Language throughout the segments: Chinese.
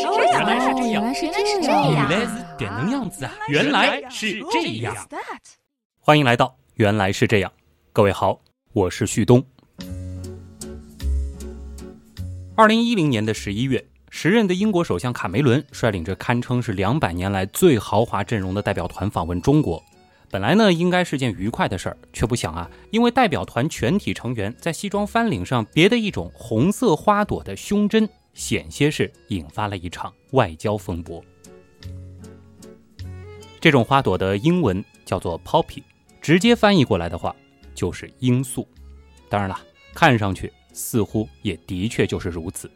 是这样，原来是这样，原来是这样，原来是点能样子啊！原来是这样。欢迎来到《原来是这样》，各位好，我是旭东。二零一零年的十一月，时任的英国首相卡梅伦率领着堪称是两百年来最豪华阵容的代表团访问中国。本来呢，应该是件愉快的事儿，却不想啊，因为代表团全体成员在西装翻领上别的一种红色花朵的胸针，险些是引发了一场外交风波。这种花朵的英文叫做 poppy，直接翻译过来的话就是罂粟。当然了，看上去似乎也的确就是如此。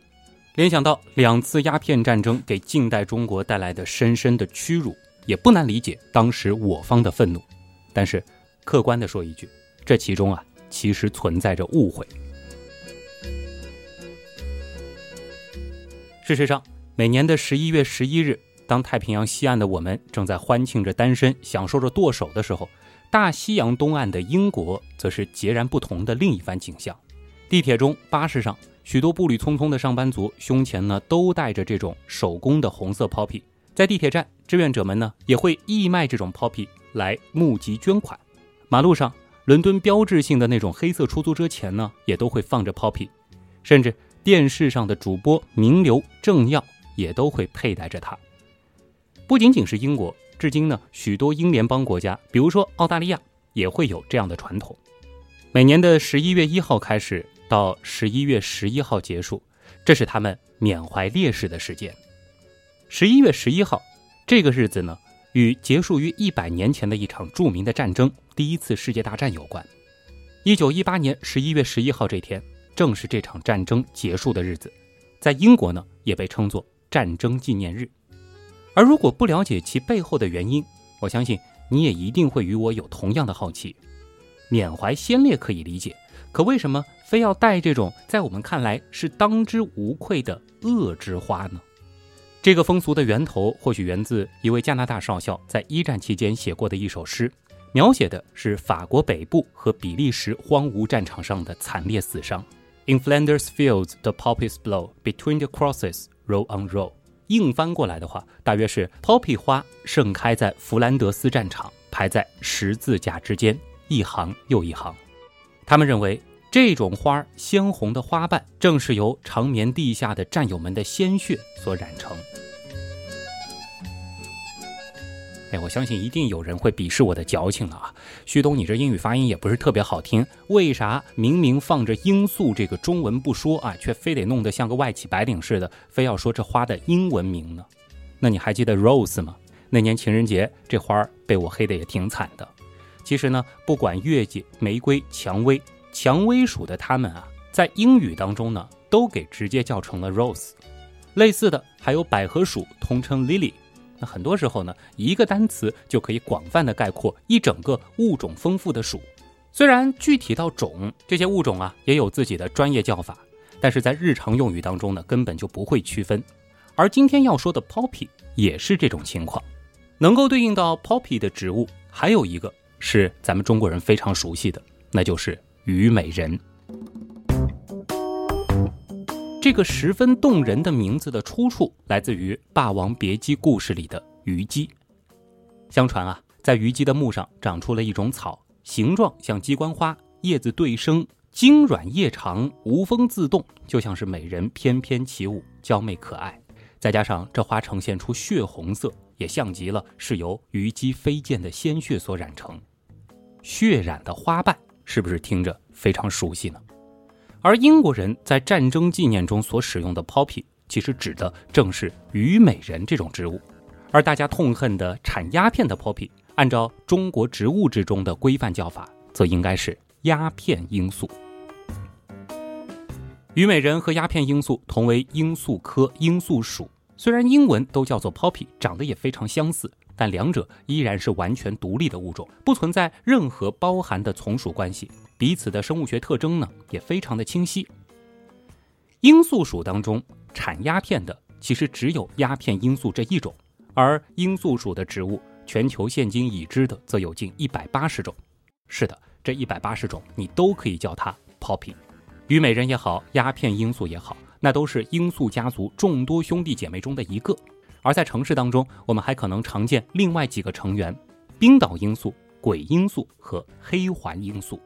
联想到两次鸦片战争给近代中国带来的深深的屈辱。也不难理解当时我方的愤怒，但是客观的说一句，这其中啊其实存在着误会。事实上，每年的十一月十一日，当太平洋西岸的我们正在欢庆着单身、享受着剁手的时候，大西洋东岸的英国则是截然不同的另一番景象。地铁中、巴士上，许多步履匆匆的上班族胸前呢都带着这种手工的红色 poppy。在地铁站，志愿者们呢也会义卖这种 poppy 来募集捐款。马路上，伦敦标志性的那种黑色出租车前呢，也都会放着 poppy，甚至电视上的主播名流政要也都会佩戴着它。不仅仅是英国，至今呢，许多英联邦国家，比如说澳大利亚，也会有这样的传统。每年的十一月一号开始到十一月十一号结束，这是他们缅怀烈士的时间。十一月十一号，这个日子呢，与结束于一百年前的一场著名的战争——第一次世界大战有关。一九一八年十一月十一号这天，正是这场战争结束的日子，在英国呢，也被称作战争纪念日。而如果不了解其背后的原因，我相信你也一定会与我有同样的好奇。缅怀先烈可以理解，可为什么非要戴这种在我们看来是当之无愧的恶之花呢？这个风俗的源头或许源自一位加拿大少校在一战期间写过的一首诗，描写的是法国北部和比利时荒芜战场上的惨烈死伤。In Flanders fields, the poppies blow between the crosses, row on row。硬翻过来的话，大约是 poppy 花盛开在弗兰德斯战场，排在十字架之间，一行又一行。他们认为。这种花鲜红的花瓣，正是由长眠地下的战友们的鲜血所染成。哎，我相信一定有人会鄙视我的矫情了啊！旭东，你这英语发音也不是特别好听，为啥明明放着罂粟这个中文不说啊，却非得弄得像个外企白领似的，非要说这花的英文名呢？那你还记得 rose 吗？那年情人节，这花被我黑的也挺惨的。其实呢，不管月季、玫瑰、蔷薇。蔷薇属的它们啊，在英语当中呢，都给直接叫成了 rose。类似的还有百合属，通称 lily。那很多时候呢，一个单词就可以广泛的概括一整个物种丰富的属。虽然具体到种，这些物种啊也有自己的专业叫法，但是在日常用语当中呢，根本就不会区分。而今天要说的 poppy 也是这种情况。能够对应到 poppy 的植物，还有一个是咱们中国人非常熟悉的，那就是。虞美人，这个十分动人的名字的出处来自于《霸王别姬》故事里的虞姬。相传啊，在虞姬的墓上长出了一种草，形状像鸡冠花，叶子对生，茎软叶长，无风自动，就像是美人翩翩起舞，娇媚可爱。再加上这花呈现出血红色，也像极了是由虞姬飞溅的鲜血所染成，血染的花瓣。是不是听着非常熟悉呢？而英国人在战争纪念中所使用的 poppy，其实指的正是虞美人这种植物。而大家痛恨的产鸦片的 poppy，按照中国植物之中的规范叫法，则应该是鸦片罂粟。虞美人和鸦片罂粟同为罂粟科罂粟属，虽然英文都叫做 poppy，长得也非常相似。但两者依然是完全独立的物种，不存在任何包含的从属关系，彼此的生物学特征呢也非常的清晰。罂粟属当中产鸦片的其实只有鸦片罂粟这一种，而罂粟属的植物，全球现今已知的则有近一百八十种。是的，这一百八十种你都可以叫它 poppy，虞美人也好，鸦片罂粟也好。那都是罂粟家族众多兄弟姐妹中的一个。而在城市当中，我们还可能常见另外几个成员：冰岛罂粟、鬼罂粟和黑环罂粟。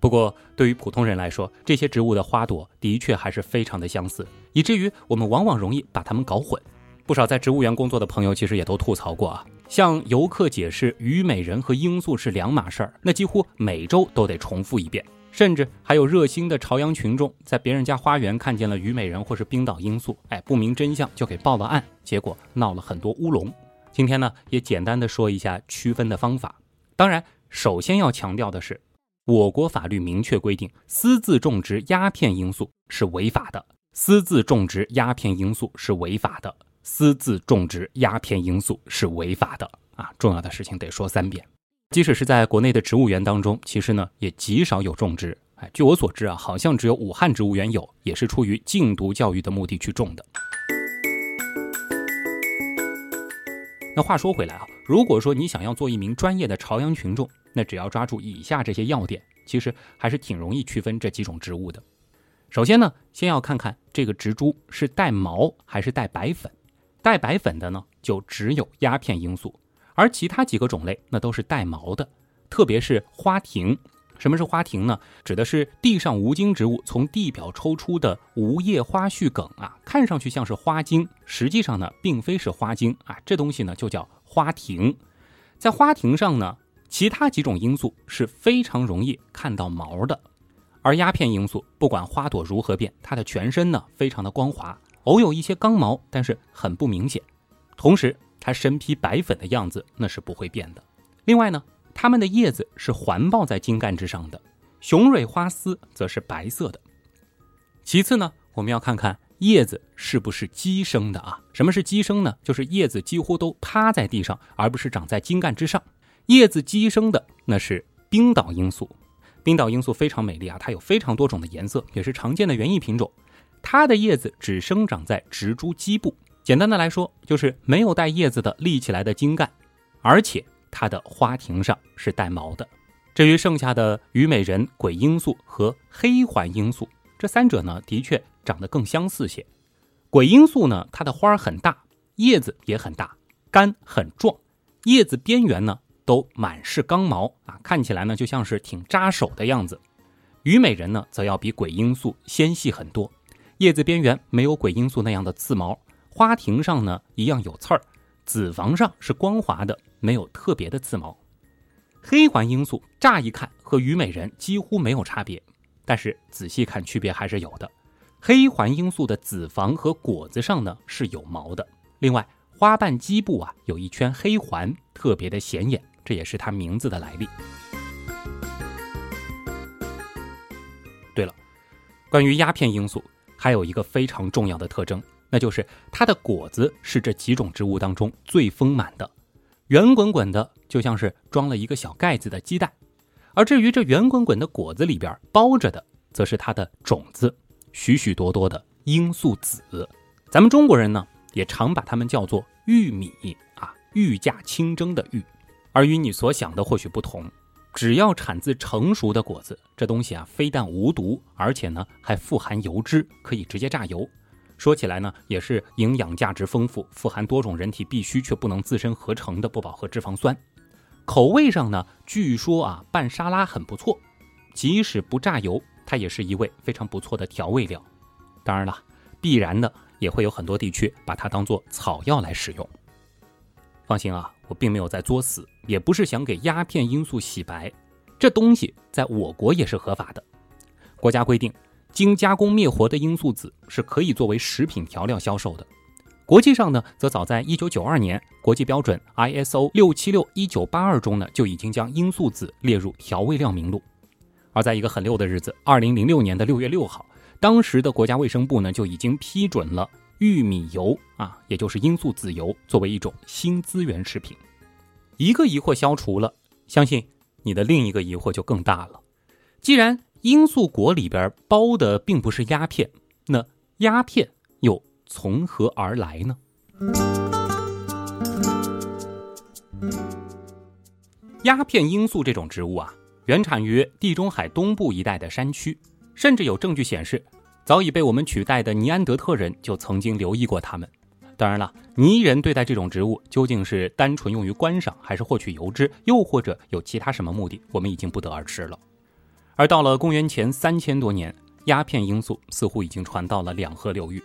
不过，对于普通人来说，这些植物的花朵的确还是非常的相似，以至于我们往往容易把它们搞混。不少在植物园工作的朋友其实也都吐槽过啊，向游客解释虞美人和罂粟是两码事儿，那几乎每周都得重复一遍。甚至还有热心的朝阳群众在别人家花园看见了虞美人或是冰岛罂粟，哎，不明真相就给报了案，结果闹了很多乌龙。今天呢，也简单的说一下区分的方法。当然，首先要强调的是，我国法律明确规定，私自种植鸦片罂粟是违法的。私自种植鸦片罂粟是违法的。私自种植鸦片罂粟是违法的啊！重要的事情得说三遍。即使是在国内的植物园当中，其实呢也极少有种植。哎，据我所知啊，好像只有武汉植物园有，也是出于禁毒教育的目的去种的。那话说回来啊，如果说你想要做一名专业的朝阳群众，那只要抓住以下这些要点，其实还是挺容易区分这几种植物的。首先呢，先要看看这个植株是带毛还是带白粉，带白粉的呢，就只有鸦片罂粟。而其他几个种类那都是带毛的，特别是花亭。什么是花亭呢？指的是地上无茎植物从地表抽出的无叶花序梗啊，看上去像是花茎，实际上呢并非是花茎啊。这东西呢就叫花亭。在花亭上呢，其他几种因素是非常容易看到毛的，而鸦片罂粟不管花朵如何变，它的全身呢非常的光滑，偶有一些刚毛，但是很不明显。同时，它身披白粉的样子那是不会变的。另外呢，它们的叶子是环抱在茎干之上的，雄蕊花丝则是白色的。其次呢，我们要看看叶子是不是基生的啊？什么是基生呢？就是叶子几乎都趴在地上，而不是长在茎干之上。叶子基生的那是冰岛罂粟。冰岛罂粟非常美丽啊，它有非常多种的颜色，也是常见的园艺品种。它的叶子只生长在植株基部。简单的来说，就是没有带叶子的立起来的茎干，而且它的花亭上是带毛的。至于剩下的虞美人、鬼罂粟和黑环罂粟，这三者呢，的确长得更相似些。鬼罂粟呢，它的花很大，叶子也很大，干很壮，叶子边缘呢都满是刚毛啊，看起来呢就像是挺扎手的样子。虞美人呢，则要比鬼罂粟纤细很多，叶子边缘没有鬼罂粟那样的刺毛。花亭上呢一样有刺儿，子房上是光滑的，没有特别的刺毛。黑环罂粟乍一看和虞美人几乎没有差别，但是仔细看区别还是有的。黑环罂粟的子房和果子上呢是有毛的，另外花瓣基部啊有一圈黑环，特别的显眼，这也是它名字的来历。对了，关于鸦片罂粟还有一个非常重要的特征。那就是它的果子是这几种植物当中最丰满的，圆滚滚的，就像是装了一个小盖子的鸡蛋。而至于这圆滚滚的果子里边包着的，则是它的种子，许许多多的罂粟籽。咱们中国人呢，也常把它们叫做玉米啊，御驾亲征的玉。而与你所想的或许不同，只要产自成熟的果子，这东西啊，非但无毒，而且呢，还富含油脂，可以直接榨油。说起来呢，也是营养价值丰富、富含多种人体必需却不能自身合成的不饱和脂肪酸。口味上呢，据说啊拌沙拉很不错，即使不榨油，它也是一味非常不错的调味料。当然了，必然的也会有很多地区把它当做草药来使用。放心啊，我并没有在作死，也不是想给鸦片罂粟洗白，这东西在我国也是合法的。国家规定。经加工灭活的罂粟籽是可以作为食品调料销售的。国际上呢，则早在1992年，国际标准 ISO 676-1982中呢，就已经将罂粟籽列入调味料名录。而在一个很溜的日子，2006年的6月6号，当时的国家卫生部呢，就已经批准了玉米油啊，也就是罂粟籽油，作为一种新资源食品。一个疑惑消除了，相信你的另一个疑惑就更大了。既然罂粟果里边包的并不是鸦片，那鸦片又从何而来呢？鸦片罂粟这种植物啊，原产于地中海东部一带的山区，甚至有证据显示，早已被我们取代的尼安德特人就曾经留意过它们。当然了，泥人对待这种植物究竟是单纯用于观赏，还是获取油脂，又或者有其他什么目的，我们已经不得而知了。而到了公元前三千多年，鸦片罂粟似乎已经传到了两河流域，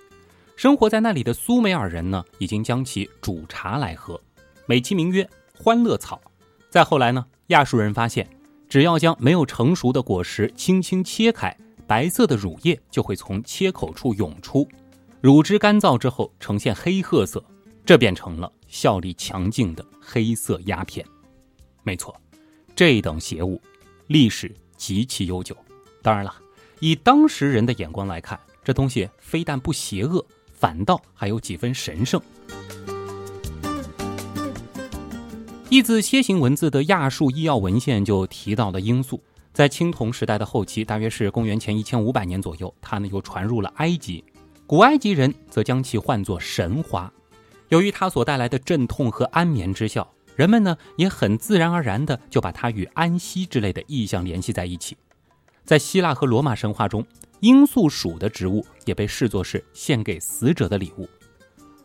生活在那里的苏美尔人呢，已经将其煮茶来喝，美其名曰“欢乐草”。再后来呢，亚述人发现，只要将没有成熟的果实轻轻切开，白色的乳液就会从切口处涌出。乳汁干燥之后呈现黑褐色，这便成了效力强劲的黑色鸦片。没错，这等邪物历史极其悠久。当然了，以当时人的眼光来看，这东西非但不邪恶，反倒还有几分神圣。译自楔形文字的亚述医药文献就提到了罂粟，在青铜时代的后期，大约是公元前一千五百年左右，它呢又传入了埃及。古埃及人则将其唤作神花，由于它所带来的镇痛和安眠之效，人们呢也很自然而然的就把它与安息之类的意象联系在一起。在希腊和罗马神话中，罂粟属的植物也被视作是献给死者的礼物。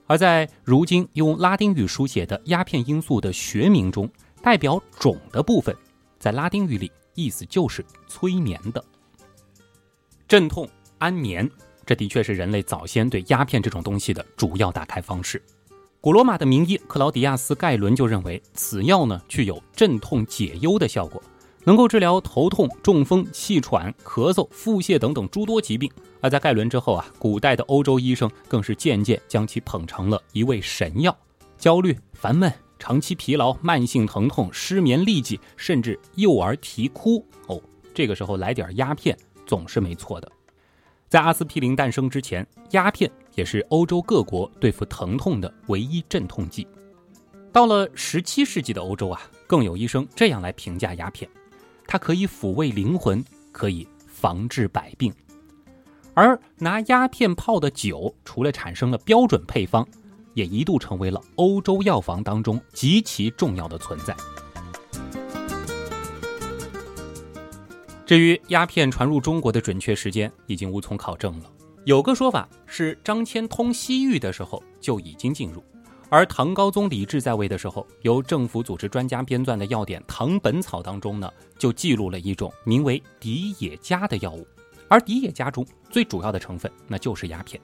而在如今用拉丁语书写的鸦片罂粟的学名中，代表种的部分，在拉丁语里意思就是催眠的、镇痛、安眠。这的确是人类早先对鸦片这种东西的主要打开方式。古罗马的名医克劳迪亚斯·盖伦就认为，此药呢具有镇痛解忧的效果，能够治疗头痛、中风、气喘、咳嗽、腹泻等等诸多疾病。而在盖伦之后啊，古代的欧洲医生更是渐渐将其捧成了一味神药。焦虑、烦闷、长期疲劳、慢性疼痛、失眠、痢疾，甚至幼儿啼哭，哦，这个时候来点鸦片总是没错的。在阿司匹林诞生之前，鸦片也是欧洲各国对付疼痛的唯一镇痛剂。到了十七世纪的欧洲啊，更有医生这样来评价鸦片：它可以抚慰灵魂，可以防治百病。而拿鸦片泡的酒，除了产生了标准配方，也一度成为了欧洲药房当中极其重要的存在。至于鸦片传入中国的准确时间，已经无从考证了。有个说法是张骞通西域的时候就已经进入，而唐高宗李治在位的时候，由政府组织专家编撰的药典《唐本草》当中呢，就记录了一种名为敌野加的药物，而敌野加中最主要的成分那就是鸦片。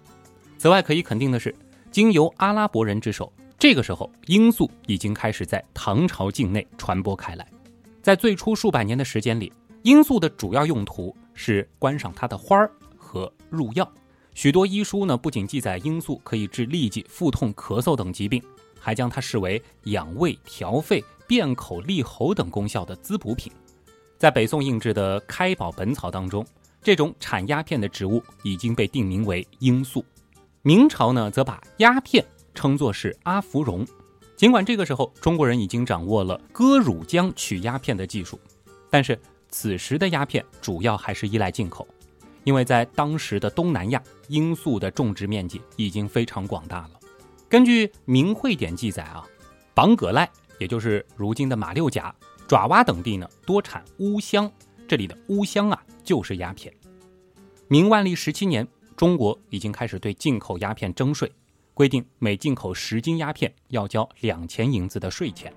此外，可以肯定的是，经由阿拉伯人之手，这个时候罂粟已经开始在唐朝境内传播开来。在最初数百年的时间里。罂粟的主要用途是观赏它的花儿和入药。许多医书呢，不仅记载罂粟可以治痢疾、腹痛、咳嗽等疾病，还将它视为养胃、调肺、变口、利喉等功效的滋补品。在北宋印制的《开宝本草》当中，这种产鸦片的植物已经被定名为罂粟。明朝呢，则把鸦片称作是阿芙蓉。尽管这个时候中国人已经掌握了割乳浆取鸦片的技术，但是。此时的鸦片主要还是依赖进口，因为在当时的东南亚，罂粟的种植面积已经非常广大了。根据《明会典》记载啊，榜葛赖，也就是如今的马六甲、爪哇等地呢，多产乌香。这里的乌香啊，就是鸦片。明万历十七年，中国已经开始对进口鸦片征税，规定每进口十斤鸦片要交两钱银子的税钱。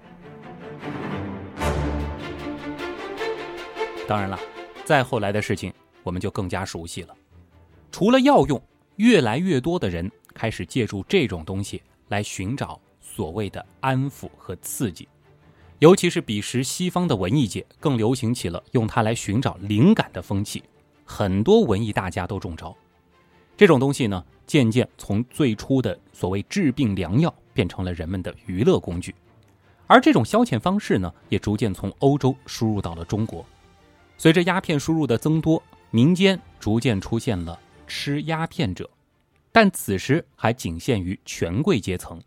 当然了，再后来的事情我们就更加熟悉了。除了药用，越来越多的人开始借助这种东西来寻找所谓的安抚和刺激。尤其是彼时西方的文艺界，更流行起了用它来寻找灵感的风气。很多文艺大家都中招。这种东西呢，渐渐从最初的所谓治病良药，变成了人们的娱乐工具。而这种消遣方式呢，也逐渐从欧洲输入到了中国。随着鸦片输入的增多，民间逐渐出现了吃鸦片者，但此时还仅限于权贵阶层。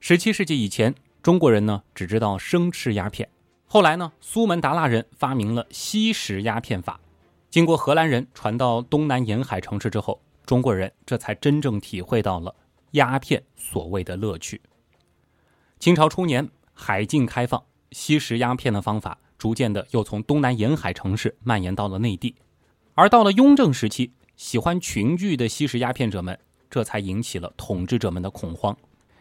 十七世纪以前，中国人呢只知道生吃鸦片，后来呢，苏门答腊人发明了吸食鸦片法，经过荷兰人传到东南沿海城市之后，中国人这才真正体会到了鸦片所谓的乐趣。清朝初年，海禁开放，吸食鸦片的方法。逐渐的又从东南沿海城市蔓延到了内地，而到了雍正时期，喜欢群聚的吸食鸦片者们，这才引起了统治者们的恐慌。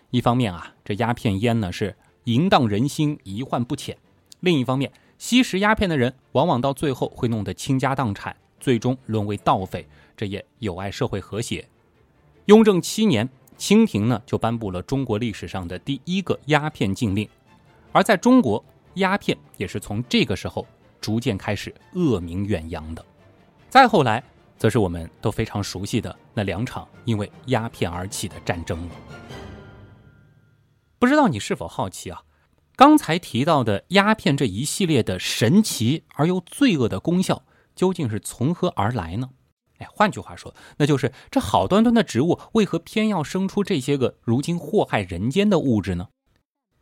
一方面啊，这鸦片烟呢是淫荡人心，疑患不浅；另一方面，吸食鸦片的人往往到最后会弄得倾家荡产，最终沦为盗匪，这也有碍社会和谐。雍正七年，清廷呢就颁布了中国历史上的第一个鸦片禁令，而在中国，鸦片也是从这个时候逐渐开始恶名远扬的。再后来，则是我们都非常熟悉的那两场因为鸦片而起的战争。不知道你是否好奇啊？刚才提到的鸦片这一系列的神奇而又罪恶的功效，究竟是从何而来呢？哎，换句话说，那就是这好端端的植物，为何偏要生出这些个如今祸害人间的物质呢？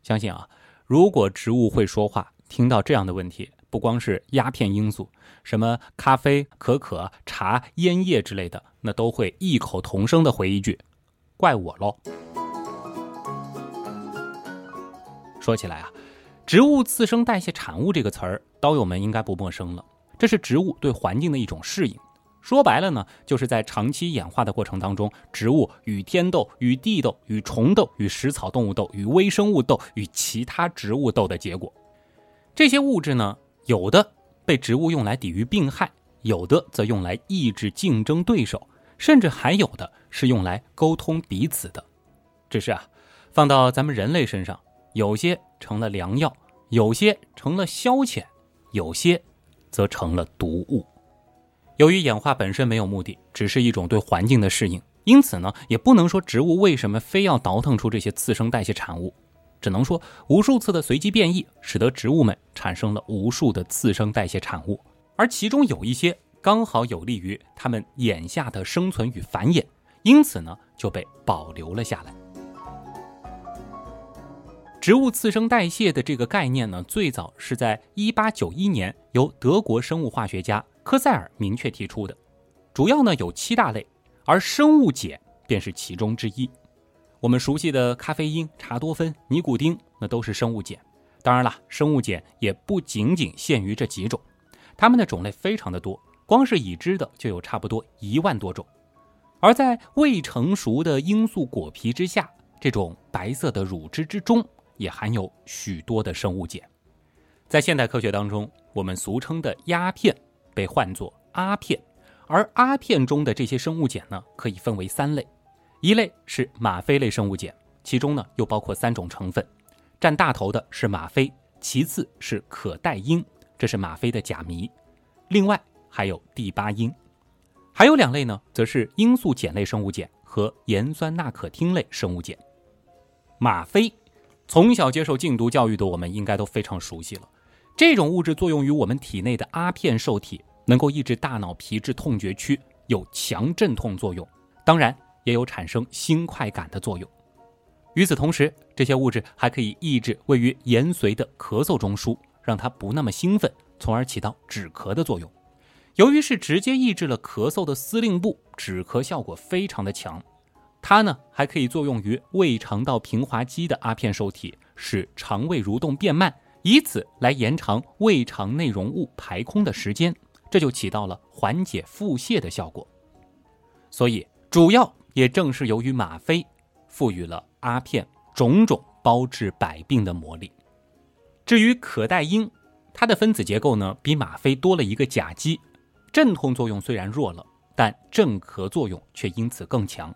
相信啊，如果植物会说话，听到这样的问题，不光是鸦片因素，什么咖啡、可可、茶、烟叶之类的，那都会异口同声的回一句：“怪我喽。”说起来啊，植物次生代谢产物这个词儿，刀友们应该不陌生了。这是植物对环境的一种适应。说白了呢，就是在长期演化的过程当中，植物与天斗、与地斗、与虫斗、与食草动物斗、与微生物斗、与其他植物斗的结果。这些物质呢，有的被植物用来抵御病害，有的则用来抑制竞争对手，甚至还有的是用来沟通彼此的。只是啊，放到咱们人类身上。有些成了良药，有些成了消遣，有些则成了毒物。由于演化本身没有目的，只是一种对环境的适应，因此呢，也不能说植物为什么非要倒腾出这些次生代谢产物，只能说无数次的随机变异，使得植物们产生了无数的次生代谢产物，而其中有一些刚好有利于它们眼下的生存与繁衍，因此呢，就被保留了下来。植物次生代谢的这个概念呢，最早是在1891年由德国生物化学家科塞尔明确提出的。主要呢有七大类，而生物碱便是其中之一。我们熟悉的咖啡因、茶多酚、尼古丁，那都是生物碱。当然了，生物碱也不仅仅限于这几种，它们的种类非常的多，光是已知的就有差不多一万多种。而在未成熟的罂粟果皮之下，这种白色的乳汁之中。也含有许多的生物碱，在现代科学当中，我们俗称的鸦片被唤作阿片，而阿片中的这些生物碱呢，可以分为三类，一类是吗啡类生物碱，其中呢又包括三种成分，占大头的是吗啡，其次是可待因，这是吗啡的甲醚，另外还有第八因，还有两类呢，则是罂粟碱类生物碱和盐酸钠可汀类生物碱，吗啡。从小接受禁毒教育的我们，应该都非常熟悉了。这种物质作用于我们体内的阿片受体，能够抑制大脑皮质痛觉区，有强镇痛作用，当然也有产生新快感的作用。与此同时，这些物质还可以抑制位于延髓的咳嗽中枢，让它不那么兴奋，从而起到止咳的作用。由于是直接抑制了咳嗽的司令部，止咳效果非常的强。它呢还可以作用于胃肠道平滑肌的阿片受体，使肠胃蠕动变慢，以此来延长胃肠内容物排空的时间，这就起到了缓解腹泻的效果。所以，主要也正是由于吗啡，赋予了阿片种种包治百病的魔力。至于可待因，它的分子结构呢比吗啡多了一个甲基，镇痛作用虽然弱了，但镇咳作用却因此更强。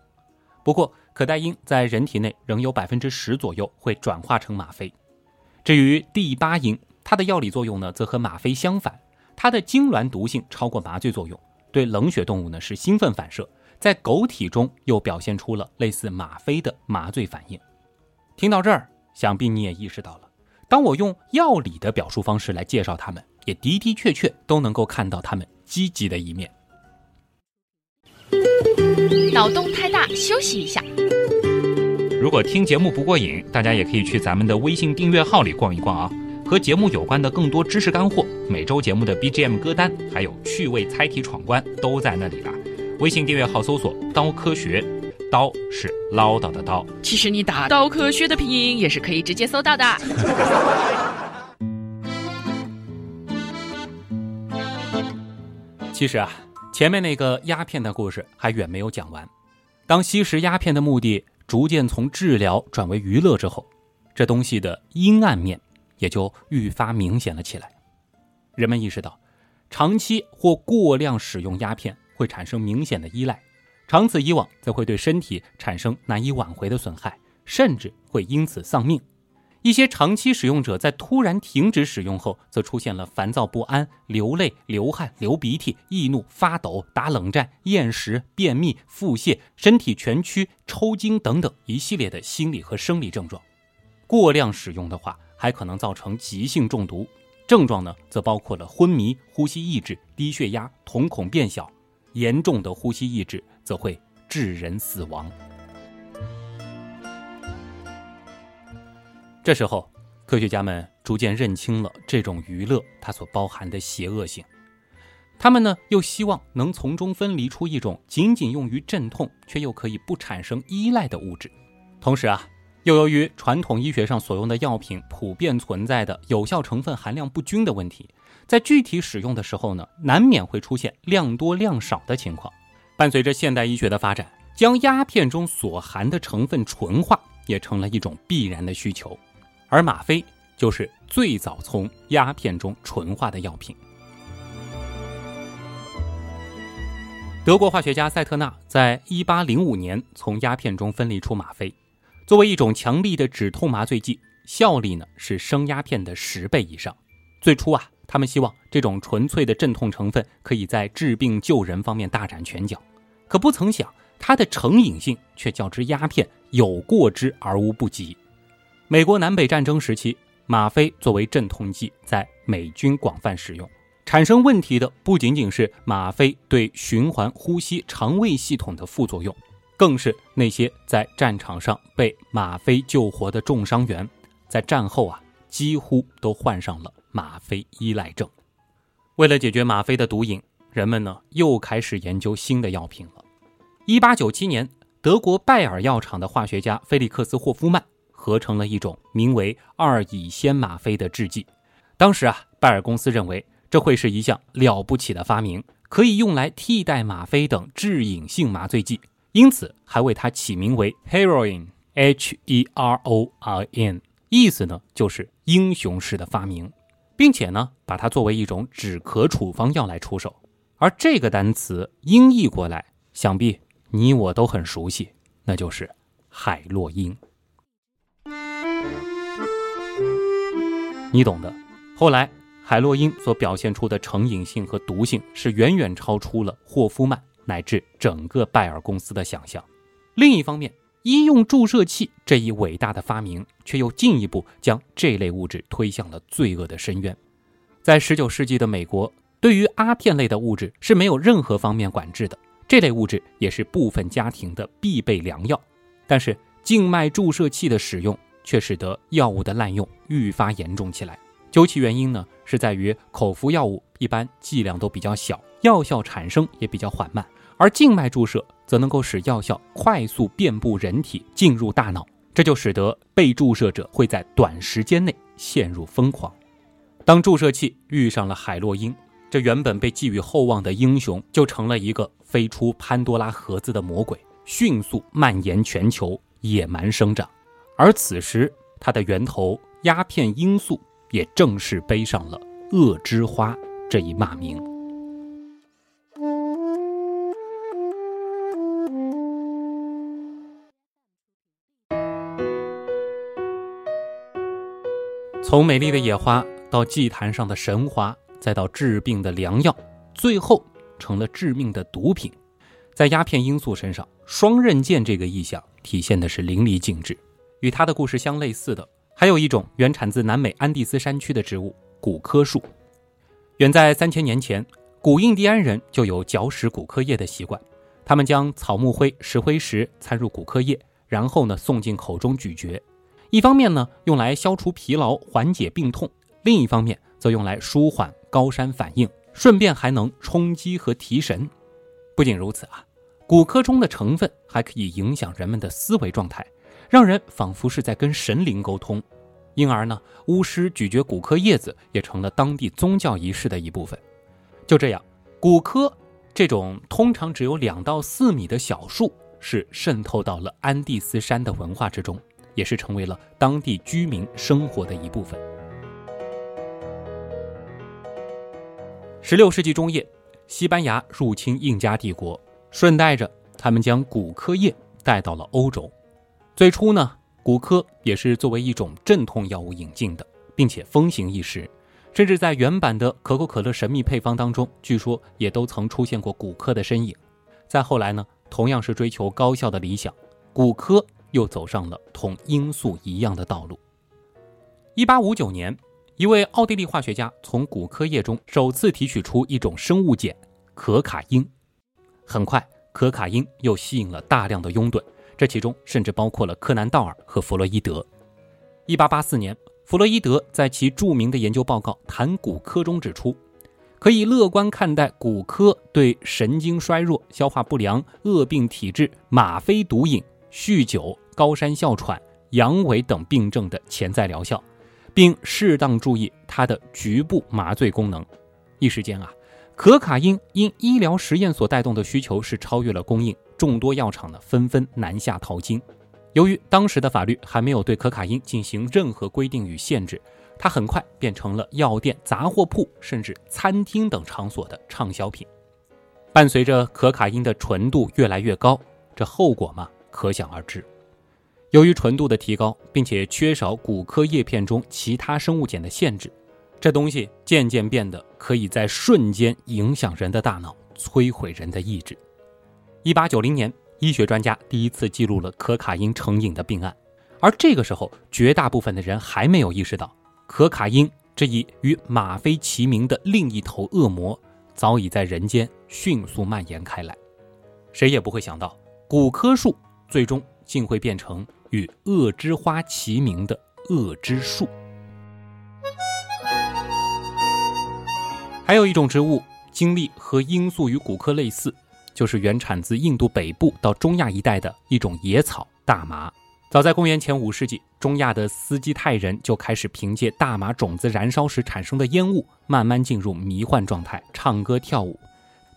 不过，可待因在人体内仍有百分之十左右会转化成吗啡。至于第八因，它的药理作用呢，则和吗啡相反，它的痉挛毒性超过麻醉作用，对冷血动物呢是兴奋反射，在狗体中又表现出了类似吗啡的麻醉反应。听到这儿，想必你也意识到了，当我用药理的表述方式来介绍它们，也的的确确都能够看到它们积极的一面。脑洞太大，休息一下。如果听节目不过瘾，大家也可以去咱们的微信订阅号里逛一逛啊。和节目有关的更多知识干货，每周节目的 BGM 歌单，还有趣味猜题闯关，都在那里了。微信订阅号搜索“刀科学”，刀是唠叨的刀。其实你打“刀科学”的拼音也是可以直接搜到的。其实啊。前面那个鸦片的故事还远没有讲完。当吸食鸦片的目的逐渐从治疗转为娱乐之后，这东西的阴暗面也就愈发明显了起来。人们意识到，长期或过量使用鸦片会产生明显的依赖，长此以往则会对身体产生难以挽回的损害，甚至会因此丧命。一些长期使用者在突然停止使用后，则出现了烦躁不安、流泪、流汗、流鼻涕、易怒、发抖、打冷战、厌食、便秘、腹泻、身体蜷曲、抽筋等等一系列的心理和生理症状。过量使用的话，还可能造成急性中毒，症状呢则包括了昏迷、呼吸抑制、低血压、瞳孔变小，严重的呼吸抑制则会致人死亡。这时候，科学家们逐渐认清了这种娱乐它所包含的邪恶性。他们呢，又希望能从中分离出一种仅仅用于镇痛，却又可以不产生依赖的物质。同时啊，又由于传统医学上所用的药品普遍存在的有效成分含量不均的问题，在具体使用的时候呢，难免会出现量多量少的情况。伴随着现代医学的发展，将鸦片中所含的成分纯化，也成了一种必然的需求。而吗啡就是最早从鸦片中纯化的药品。德国化学家赛特纳在1805年从鸦片中分离出吗啡，作为一种强力的止痛麻醉剂，效力呢是生鸦片的十倍以上。最初啊，他们希望这种纯粹的镇痛成分可以在治病救人方面大展拳脚，可不曾想它的成瘾性却较之鸦片有过之而无不及。美国南北战争时期，吗啡作为镇痛剂在美军广泛使用。产生问题的不仅仅是吗啡对循环呼吸、肠胃系统的副作用，更是那些在战场上被吗啡救活的重伤员，在战后啊几乎都患上了吗啡依赖症。为了解决吗啡的毒瘾，人们呢又开始研究新的药品了。一八九七年，德国拜耳药厂的化学家菲利克斯·霍夫曼。合成了一种名为二乙酰吗啡的制剂。当时啊，拜耳公司认为这会是一项了不起的发明，可以用来替代吗啡等致瘾性麻醉剂，因此还为它起名为 heroin，H-E-R-O-I-N，意思呢就是英雄式的发明，并且呢把它作为一种止咳处方药来出售。而这个单词音译过来，想必你我都很熟悉，那就是海洛因。你懂的。后来，海洛因所表现出的成瘾性和毒性是远远超出了霍夫曼乃至整个拜耳公司的想象。另一方面，医用注射器这一伟大的发明却又进一步将这类物质推向了罪恶的深渊。在19世纪的美国，对于阿片类的物质是没有任何方面管制的，这类物质也是部分家庭的必备良药。但是，静脉注射器的使用。却使得药物的滥用愈发严重起来。究其原因呢，是在于口服药物一般剂量都比较小，药效产生也比较缓慢，而静脉注射则能够使药效快速遍布人体，进入大脑，这就使得被注射者会在短时间内陷入疯狂。当注射器遇上了海洛因，这原本被寄予厚望的英雄就成了一个飞出潘多拉盒子的魔鬼，迅速蔓延全球，野蛮生长。而此时，它的源头鸦片罂粟也正式背上了“恶之花”这一骂名。从美丽的野花到祭坛上的神花，再到治病的良药，最后成了致命的毒品。在鸦片罂粟身上，“双刃剑”这个意象体现的是淋漓尽致。与他的故事相类似的，还有一种原产自南美安第斯山区的植物——古柯树。远在三千年前，古印第安人就有嚼食古柯叶的习惯。他们将草木灰、石灰石掺入古柯叶，然后呢送进口中咀嚼。一方面呢用来消除疲劳、缓解病痛；另一方面则用来舒缓高山反应，顺便还能充饥和提神。不仅如此啊，骨科中的成分还可以影响人们的思维状态。让人仿佛是在跟神灵沟通，因而呢，巫师咀嚼古柯叶子也成了当地宗教仪式的一部分。就这样，古柯这种通常只有两到四米的小树是渗透到了安第斯山的文化之中，也是成为了当地居民生活的一部分。十六世纪中叶，西班牙入侵印加帝国，顺带着他们将古柯叶带到了欧洲。最初呢，古柯也是作为一种镇痛药物引进的，并且风行一时，甚至在原版的可口可乐神秘配方当中，据说也都曾出现过古柯的身影。再后来呢，同样是追求高效的理想，古柯又走上了同罂粟一样的道路。一八五九年。一位奥地利化学家从古柯叶中首次提取出一种生物碱可卡因，很快可卡因又吸引了大量的拥趸，这其中甚至包括了柯南道尔和弗洛伊德。一八八四年，弗洛伊德在其著名的研究报告《谈骨科》中指出，可以乐观看待骨科对神经衰弱、消化不良、恶病体质、吗啡毒瘾、酗酒、高山哮喘、阳痿等病症的潜在疗效。并适当注意它的局部麻醉功能。一时间啊，可卡因因医疗实验所带动的需求是超越了供应，众多药厂呢纷纷南下淘金。由于当时的法律还没有对可卡因进行任何规定与限制，它很快变成了药店、杂货铺甚至餐厅等场所的畅销品。伴随着可卡因的纯度越来越高，这后果嘛，可想而知。由于纯度的提高，并且缺少骨科叶片中其他生物碱的限制，这东西渐渐变得可以在瞬间影响人的大脑，摧毁人的意志。一八九零年，医学专家第一次记录了可卡因成瘾的病案，而这个时候，绝大部分的人还没有意识到，可卡因这一与吗啡齐名的另一头恶魔，早已在人间迅速蔓延开来。谁也不会想到，古柯树最终竟会变成。与恶之花齐名的恶之树，还有一种植物，经历和罂粟与古柯类似，就是原产自印度北部到中亚一带的一种野草大麻。早在公元前五世纪，中亚的斯基泰人就开始凭借大麻种子燃烧时产生的烟雾，慢慢进入迷幻状态，唱歌跳舞。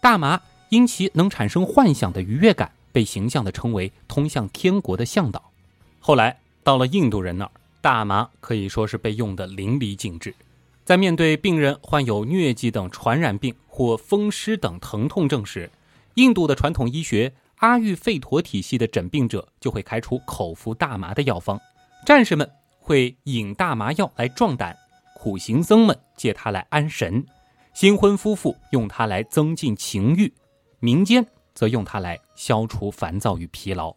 大麻因其能产生幻想的愉悦感，被形象地称为通向天国的向导。后来到了印度人那儿，大麻可以说是被用得淋漓尽致。在面对病人患有疟疾等传染病或风湿等疼痛症时，印度的传统医学阿育吠陀体系的诊病者就会开出口服大麻的药方，战士们会饮大麻药来壮胆，苦行僧们借它来安神，新婚夫妇用它来增进情欲，民间则用它来消除烦躁与疲劳。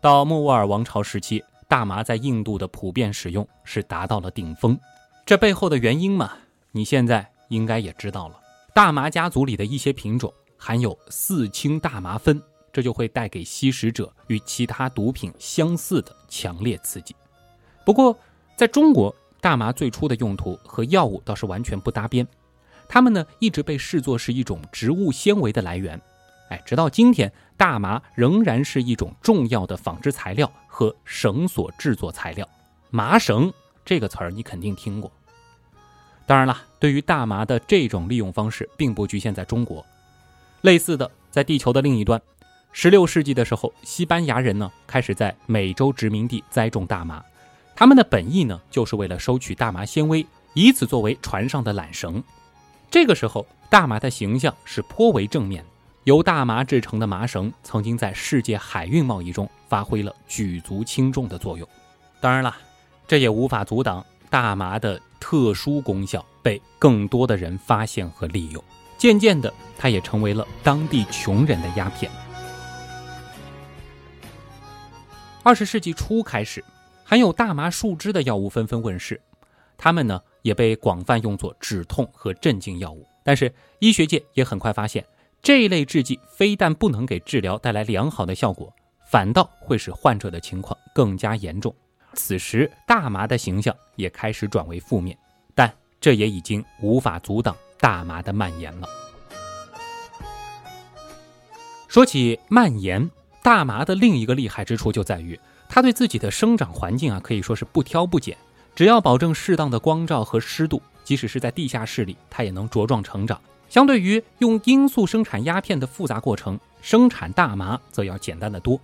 到莫卧儿王朝时期，大麻在印度的普遍使用是达到了顶峰。这背后的原因嘛，你现在应该也知道了。大麻家族里的一些品种含有四氢大麻酚，这就会带给吸食者与其他毒品相似的强烈刺激。不过，在中国，大麻最初的用途和药物倒是完全不搭边，它们呢一直被视作是一种植物纤维的来源。哎，直到今天。大麻仍然是一种重要的纺织材料和绳索制作材料。麻绳这个词儿你肯定听过。当然了，对于大麻的这种利用方式，并不局限在中国。类似的，在地球的另一端，16世纪的时候，西班牙人呢开始在美洲殖民地栽种大麻。他们的本意呢，就是为了收取大麻纤维，以此作为船上的缆绳。这个时候，大麻的形象是颇为正面。由大麻制成的麻绳曾经在世界海运贸易中发挥了举足轻重的作用。当然了，这也无法阻挡大麻的特殊功效被更多的人发现和利用。渐渐的，它也成为了当地穷人的鸦片。二十世纪初开始，含有大麻树脂的药物纷纷问世，它们呢也被广泛用作止痛和镇静药物。但是医学界也很快发现。这一类制剂非但不能给治疗带来良好的效果，反倒会使患者的情况更加严重。此时，大麻的形象也开始转为负面，但这也已经无法阻挡大麻的蔓延了。说起蔓延，大麻的另一个厉害之处就在于，它对自己的生长环境啊可以说是不挑不拣，只要保证适当的光照和湿度，即使是在地下室里，它也能茁壮成长。相对于用罂粟生产鸦片的复杂过程，生产大麻则要简单的多。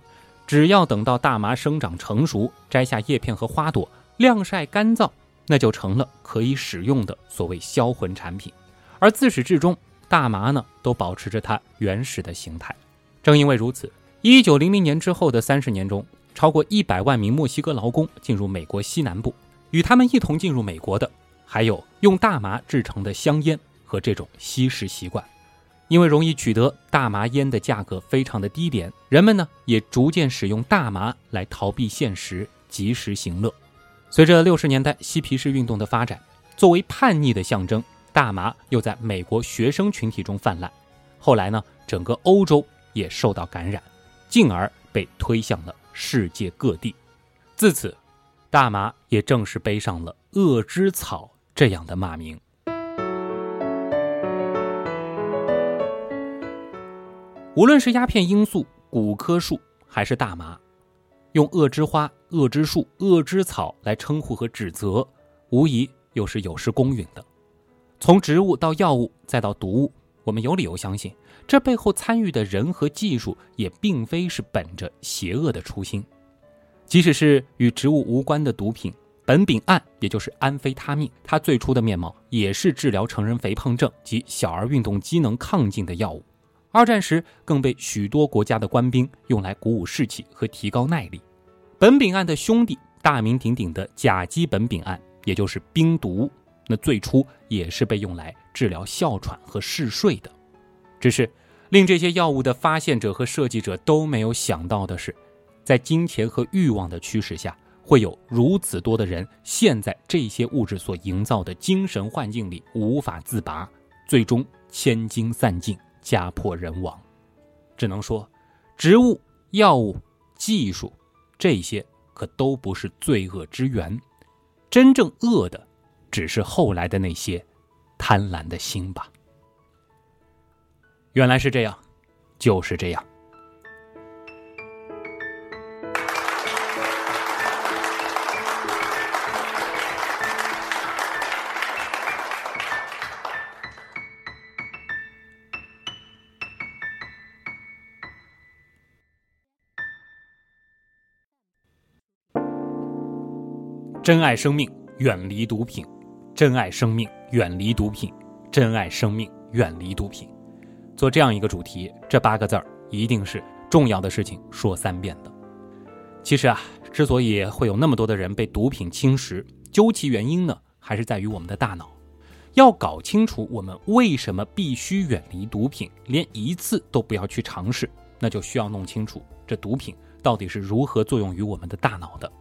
只要等到大麻生长成熟，摘下叶片和花朵，晾晒干燥，那就成了可以使用的所谓销魂产品。而自始至终，大麻呢都保持着它原始的形态。正因为如此，一九零零年之后的三十年中，超过一百万名墨西哥劳工进入美国西南部，与他们一同进入美国的，还有用大麻制成的香烟和这种吸食习惯。因为容易取得，大麻烟的价格非常的低廉，人们呢也逐渐使用大麻来逃避现实，及时行乐。随着六十年代嬉皮士运动的发展，作为叛逆的象征，大麻又在美国学生群体中泛滥。后来呢，整个欧洲也受到感染，进而被推向了世界各地。自此，大麻也正式背上了“恶之草”这样的骂名。无论是鸦片、罂粟、古柯树，还是大麻，用“恶之花”“恶之树”“恶之草”来称呼和指责，无疑又是有失公允的。从植物到药物，再到毒物，我们有理由相信，这背后参与的人和技术也并非是本着邪恶的初心。即使是与植物无关的毒品，苯丙胺，也就是安非他命，它最初的面貌也是治疗成人肥胖症及小儿运动机能亢进的药物。二战时，更被许多国家的官兵用来鼓舞士气和提高耐力。苯丙胺的兄弟，大名鼎鼎的甲基苯丙胺，也就是冰毒，那最初也是被用来治疗哮喘和嗜睡的。只是令这些药物的发现者和设计者都没有想到的是，在金钱和欲望的驱使下，会有如此多的人陷在这些物质所营造的精神幻境里无法自拔，最终千金散尽。家破人亡，只能说，植物、药物、技术，这些可都不是罪恶之源，真正恶的，只是后来的那些贪婪的心吧。原来是这样，就是这样。珍爱生命，远离毒品；珍爱生命，远离毒品；珍爱生命，远离毒品。做这样一个主题，这八个字儿一定是重要的事情说三遍的。其实啊，之所以会有那么多的人被毒品侵蚀，究其原因呢，还是在于我们的大脑。要搞清楚我们为什么必须远离毒品，连一次都不要去尝试，那就需要弄清楚这毒品到底是如何作用于我们的大脑的。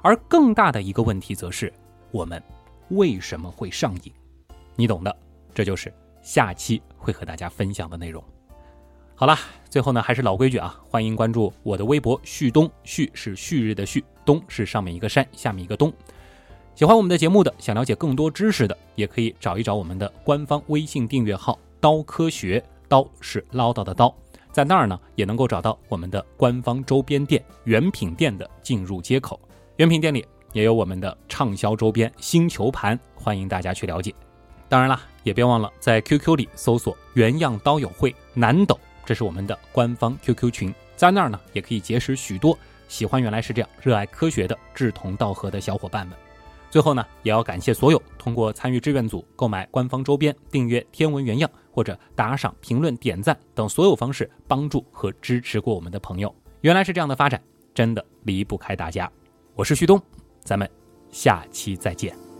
而更大的一个问题，则是我们为什么会上瘾？你懂的，这就是下期会和大家分享的内容。好了，最后呢，还是老规矩啊，欢迎关注我的微博“旭东”，旭是旭日的旭，东是上面一个山，下面一个东。喜欢我们的节目的，想了解更多知识的，也可以找一找我们的官方微信订阅号“刀科学”，刀是唠叨的刀，在那儿呢，也能够找到我们的官方周边店原品店的进入接口。原品店里也有我们的畅销周边星球盘，欢迎大家去了解。当然了，也别忘了在 QQ 里搜索“原样刀友会南斗”，这是我们的官方 QQ 群，在那儿呢也可以结识许多喜欢原来是这样、热爱科学的志同道合的小伙伴们。最后呢，也要感谢所有通过参与志愿组购买官方周边、订阅天文原样或者打赏、评论、点赞等所有方式帮助和支持过我们的朋友。原来是这样的发展，真的离不开大家。我是旭东，咱们下期再见。